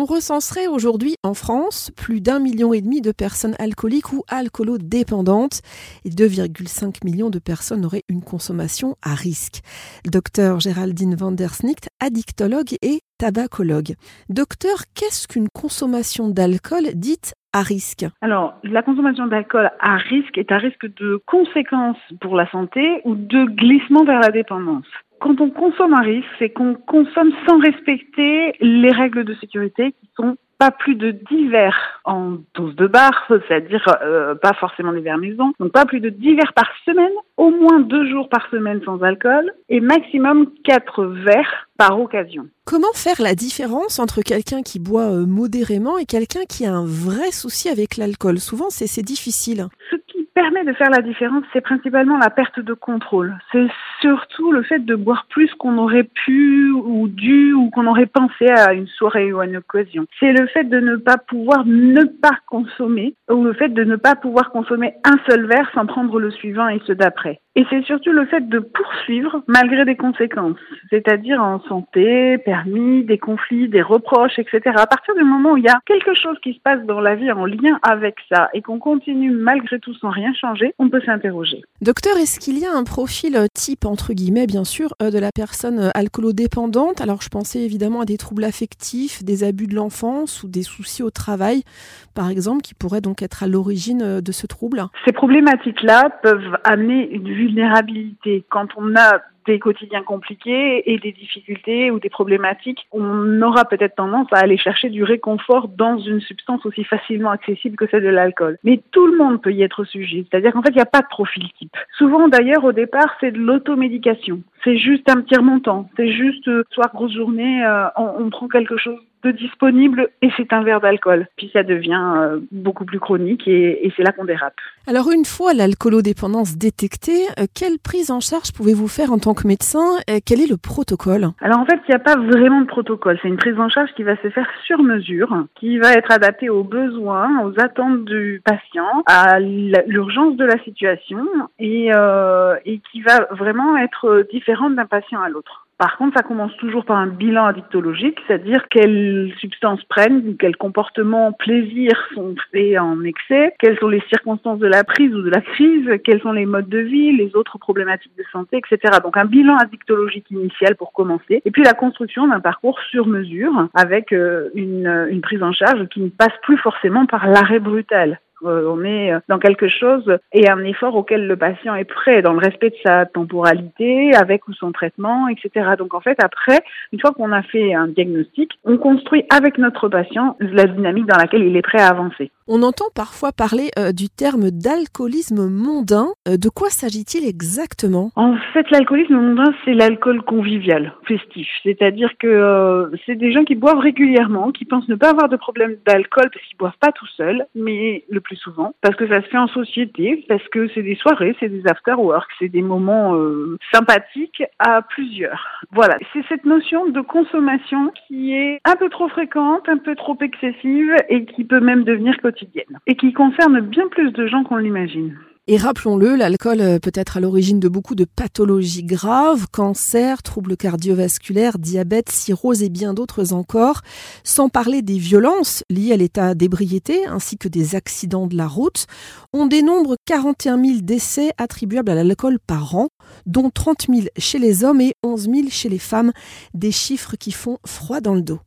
On recenserait aujourd'hui en France plus d'un million et demi de personnes alcooliques ou alcoolodépendantes et 2,5 millions de personnes auraient une consommation à risque. Docteur Géraldine van der Snicht, addictologue et tabacologue. Docteur, qu'est-ce qu'une consommation d'alcool dite Alors, la consommation d'alcool à risque est à risque de conséquences pour la santé ou de glissement vers la dépendance. Quand on consomme à risque, c'est qu'on consomme sans respecter les règles de sécurité qui sont pas plus de 10 verres en dose de bar, c'est-à-dire euh, pas forcément des verres maison, donc pas plus de 10 verres par semaine, au moins deux jours par semaine sans alcool, et maximum 4 verres par occasion. Comment faire la différence entre quelqu'un qui boit euh, modérément et quelqu'un qui a un vrai souci avec l'alcool? Souvent, c'est difficile permet de faire la différence, c'est principalement la perte de contrôle. C'est surtout le fait de boire plus qu'on aurait pu ou dû ou qu'on aurait pensé à une soirée ou à une occasion. C'est le fait de ne pas pouvoir ne pas consommer ou le fait de ne pas pouvoir consommer un seul verre sans prendre le suivant et ceux d'après. Et c'est surtout le fait de poursuivre malgré des conséquences, c'est-à-dire en santé, permis, des conflits, des reproches, etc. À partir du moment où il y a quelque chose qui se passe dans la vie en lien avec ça et qu'on continue malgré tout sans rien changer, on peut s'interroger. Docteur, est-ce qu'il y a un profil type, entre guillemets, bien sûr, euh, de la personne alcoolodépendante? Alors je pensais évidemment à des troubles affectifs, des abus de l'enfance ou des soucis au travail, par exemple, qui pourraient donc être à l'origine euh, de ce trouble. Ces problématiques-là peuvent amener une vue vulnérabilité. Quand on a des quotidiens compliqués et des difficultés ou des problématiques, on aura peut-être tendance à aller chercher du réconfort dans une substance aussi facilement accessible que celle de l'alcool. Mais tout le monde peut y être sujet, c'est-à-dire qu'en fait, il n'y a pas de profil type. Souvent, d'ailleurs, au départ, c'est de l'automédication. C'est juste un petit remontant. C'est juste, euh, soir, grosse journée, euh, on prend quelque chose de disponible et c'est un verre d'alcool. Puis ça devient euh, beaucoup plus chronique et, c'est là qu'on dérape. Alors une fois l'alcoolodépendance détectée, euh, quelle prise en charge pouvez-vous faire en tant que médecin Quel est le protocole? Alors en fait, il n'y a pas vraiment de protocole. C'est une prise en charge qui va se faire sur mesure, qui va être adaptée aux besoins, aux attentes du patient, à l'urgence de la situation et, euh, et qui va vraiment être différente d'un patient à l'autre. Par contre, ça commence toujours par un bilan addictologique, c'est-à-dire quelles substances prennent, quels comportements plaisir sont faits en excès, quelles sont les circonstances de la prise ou de la crise, quels sont les modes de vie, les autres problématiques de santé, etc. Donc un bilan addictologique initial pour commencer, et puis la construction d'un parcours sur mesure avec euh, une, une prise en charge qui ne passe plus forcément par l'arrêt brutal. Euh, on est dans quelque chose et un effort auquel le patient est prêt, dans le respect de sa temporalité, avec ou sans traitement, etc. Donc en fait, après, une fois qu'on a fait un diagnostic, on construit avec notre patient la dynamique dans laquelle il est prêt à avancer. On entend parfois parler euh, du terme d'alcoolisme mondain. Euh, de quoi s'agit-il exactement? En fait, l'alcoolisme mondain, c'est l'alcool convivial, festif. C'est-à-dire que euh, c'est des gens qui boivent régulièrement, qui pensent ne pas avoir de problème d'alcool parce qu'ils boivent pas tout seuls, mais le plus souvent parce que ça se fait en société, parce que c'est des soirées, c'est des after-work, c'est des moments sympathiques à plusieurs. Voilà, c'est cette notion de consommation qui est un peu trop fréquente, un peu trop excessive et qui peut même devenir quotidienne et qui concerne bien plus de gens qu'on l'imagine. Et rappelons-le, l'alcool euh, peut être à l'origine de beaucoup de pathologies graves, cancer, troubles cardiovasculaires, diabète, cirrhose et bien d'autres encore, sans parler des violences liées à l'état d'ébriété ainsi que des accidents de la route. On dénombre 41 000 décès attribuables à l'alcool par an, dont 30 000 chez les hommes et 11 000 chez les femmes, des chiffres qui font froid dans le dos.